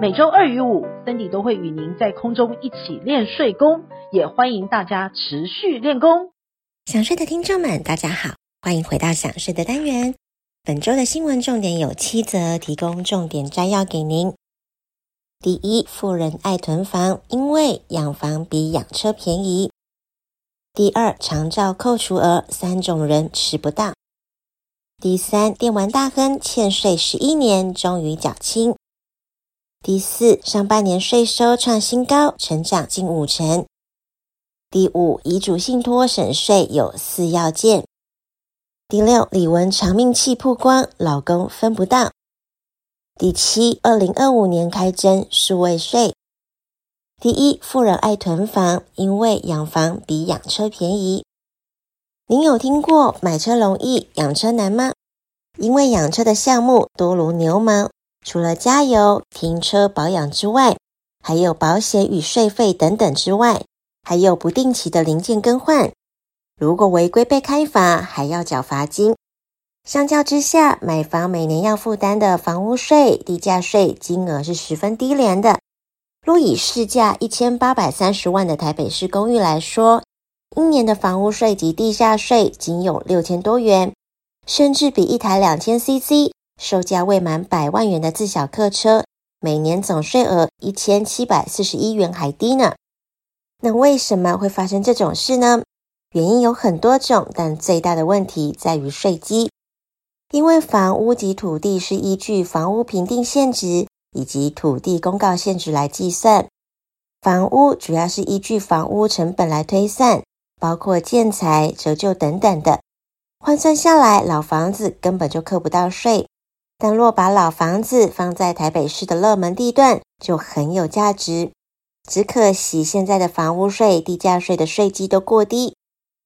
每周二与五，Cindy 都会与您在空中一起练睡功，也欢迎大家持续练功。想睡的听众们，大家好，欢迎回到想睡的单元。本周的新闻重点有七则，提供重点摘要给您。第一，富人爱囤房，因为养房比养车便宜。第二，长照扣除额，三种人吃不到。第三，电玩大亨欠税十一年，终于缴清。第四，上半年税收创新高，成长近五成。第五，遗嘱信托省税有四要件。第六，李玟长命气曝光，老公分不到。第七，二零二五年开征数位税。第一，富人爱囤房，因为养房比养车便宜。您有听过买车容易养车难吗？因为养车的项目多如牛毛，除了加油、停车、保养之外，还有保险与税费等等之外，还有不定期的零件更换。如果违规被开罚，还要缴罚金。相较之下，买房每年要负担的房屋税、地价税金额是十分低廉的。若以市价一千八百三十万的台北市公寓来说，一年的房屋税及地价税仅有六千多元，甚至比一台两千 CC、售价未满百万元的自小客车每年总税额一千七百四十一元还低呢。那为什么会发生这种事呢？原因有很多种，但最大的问题在于税基，因为房屋及土地是依据房屋评定现值。以及土地公告现值来计算，房屋主要是依据房屋成本来推算，包括建材、折旧等等的，换算下来，老房子根本就扣不到税。但若把老房子放在台北市的热门地段，就很有价值。只可惜现在的房屋税、地价税的税基都过低，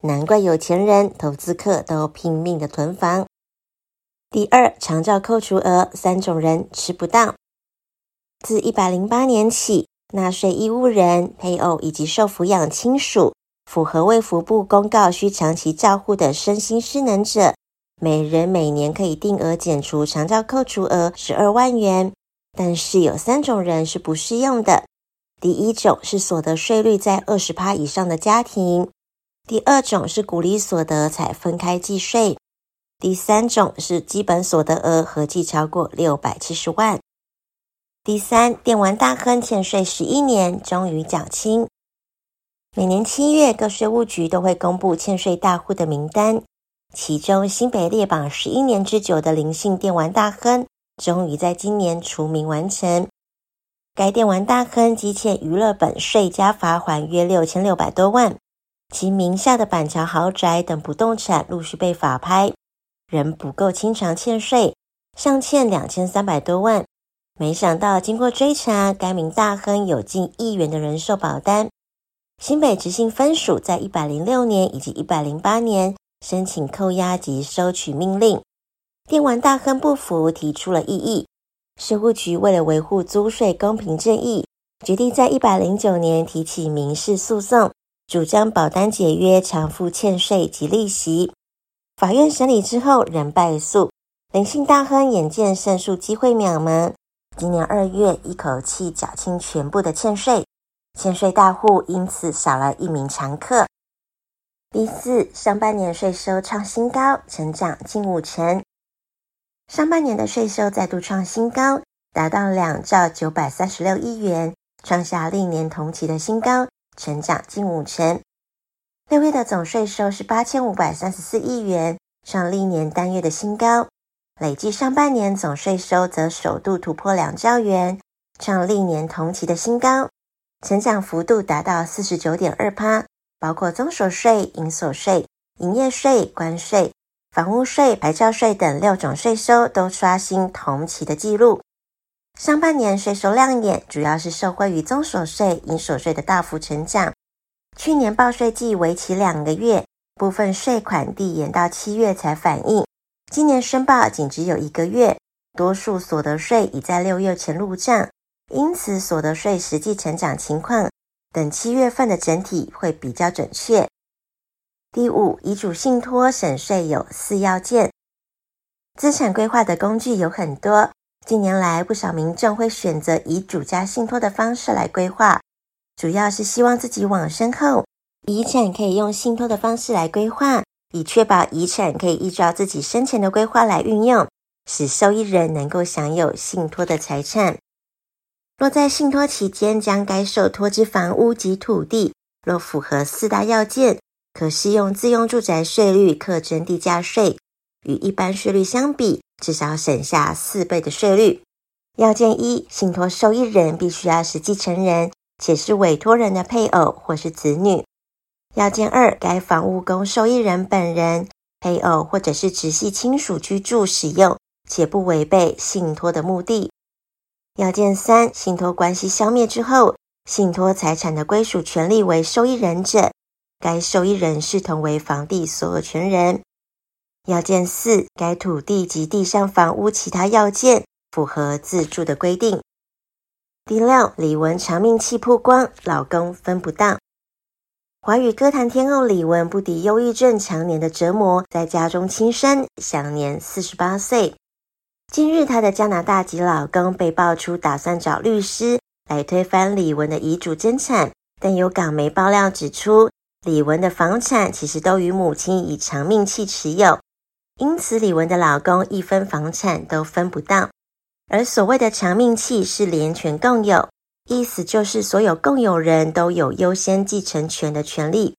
难怪有钱人、投资客都拼命的囤房。第二，长照扣除额，三种人吃不到。自一百零八年起，纳税义务人、配偶以及受抚养亲属，符合卫福部公告需长期照护的身心失能者，每人每年可以定额减除长照扣除额十二万元。但是有三种人是不适用的：第一种是所得税率在二十趴以上的家庭；第二种是股利所得才分开计税；第三种是基本所得额合计超过六百七十万。第三，电玩大亨欠税十一年，终于缴清。每年七月，各税务局都会公布欠税大户的名单，其中新北列榜十一年之久的林姓电玩大亨，终于在今年除名完成。该电玩大亨积欠娱乐本税加罚锾约六千六百多万，其名下的板桥豪宅等不动产陆续被法拍，仍不够清偿欠税，尚欠两千三百多万。没想到，经过追查，该名大亨有近亿元的人寿保单。新北执行分署在一百零六年以及一百零八年申请扣押及收取命令，电玩大亨不服，提出了异议。税务局为了维护租税公平正义，决定在一百零九年提起民事诉讼，主张保单解约偿付欠税及利息。法院审理之后仍败诉，林姓大亨眼见胜诉机会渺茫。今年二月，一口气缴清全部的欠税，欠税大户因此少了一名常客。第四，上半年税收创新高，成长近五成。上半年的税收再度创新高，达到两兆九百三十六亿元，创下历年同期的新高，成长近五成。六月的总税收是八千五百三十四亿元，创历年单月的新高。累计上半年总税收则首度突破两兆元，创历年同期的新高，成长幅度达到四十九点二趴，包括综所税、营所税、营业税、关税、房屋税、牌照税等六种税收都刷新同期的纪录。上半年税收亮眼，主要是受惠于综所税、营所税的大幅成长，去年报税季为期两个月，部分税款递延到七月才反映，今年申报仅只有一个月，多数所得税已在六月前入账，因此所得税实际成长情况等七月份的整体会比较准确。第五，遗嘱信托省税有四要件。资产规划的工具有很多，近年来不少民众会选择遗嘱加信托的方式来规划，主要是希望自己往身后遗产可以用信托的方式来规划，以确保遗产可以依照自己生前的规划来运用，使受益人能够享有信托的财产。若在信托期间将该受托之房屋及土地，若符合四大要件，可适用自用住宅税率课征地价税。与一般税率相比，至少省下四倍的税率。要件一，信托受益人必须要是继承人，且是委托人的配偶或是子女。要件二，该房屋供受益人本人、配偶或者是直系亲属居住使用，且不违背信托的目的。要件三，信托关系消灭之后，信托财产的归属权利为受益人者，该受益人视同为房地所有权人。要件四，该土地及地上房屋其他要件符合自住的规定。第六，李玟长命气曝光，老公分不到。华语歌坛天后李玟不敌忧郁症常年的折磨，在家中轻生，享年四十八岁。近日，她的加拿大籍老公被爆出打算找律师来推翻李玟的遗嘱争产，但有港媒爆料指出，李玟的房产其实都与母亲以长命气持有。因此，李玟的老公一分房产都分不到。而所谓的长命气是连权共有，意思就是所有共有人都有优先继承权的权利，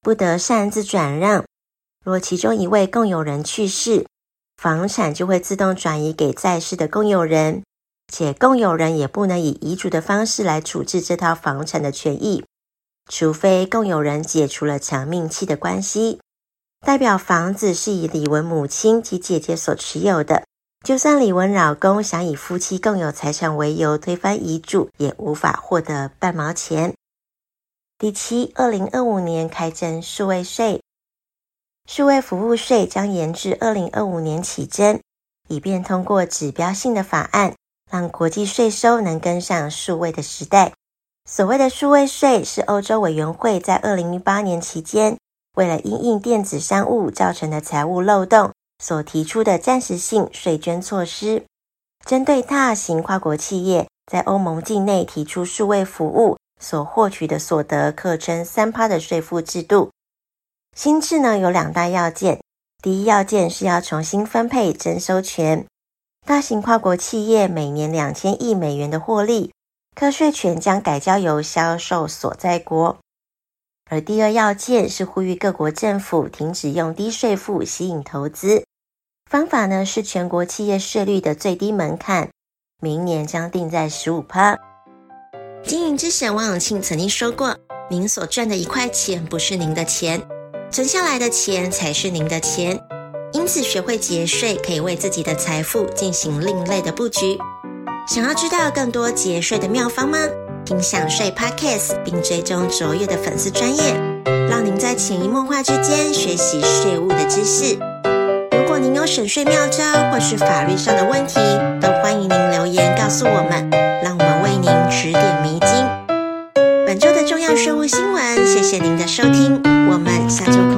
不得擅自转让。若其中一位共有人去世，房产就会自动转移给在世的共有人，且共有人也不能以遗嘱的方式来处置这套房产的权益，除非共有人解除了长命期的关系。代表房子是以李文母亲及姐姐所持有的，就算李文老公想以夫妻共有财产为由推翻遗嘱，也无法获得半毛钱。第七，二零二五年开征数位税，数位服务税将延至二零二五年起征，以便通过指标性的法案，让国际税收能跟上数位的时代。所谓的数位税，是欧洲委员会在二零零八年期间。为了因应电子商务造成的财务漏洞，所提出的暂时性税捐措施，针对大型跨国企业在欧盟境内提出数位服务所获取的所得，课征三趴的税负制度。新制呢有两大要件，第一要件是要重新分配征收权，大型跨国企业每年两千亿美元的获利，课税权将改交由销售所在国。而第二要件是呼吁各国政府停止用低税负吸引投资，方法呢是全国企业税率的最低门槛，明年将定在十五趴。经营之神王永庆曾经说过：“您所赚的一块钱不是您的钱，存下来的钱才是您的钱。”因此，学会节税可以为自己的财富进行另类的布局。想要知道更多节税的妙方吗？听享税 Podcast，并追踪卓越的粉丝专业，让您在潜移默化之间学习税务的知识。如果您有省税妙招或是法律上的问题，都欢迎您留言告诉我们，让我们为您指点迷津。本周的重要税务新闻，谢谢您的收听，我们下周。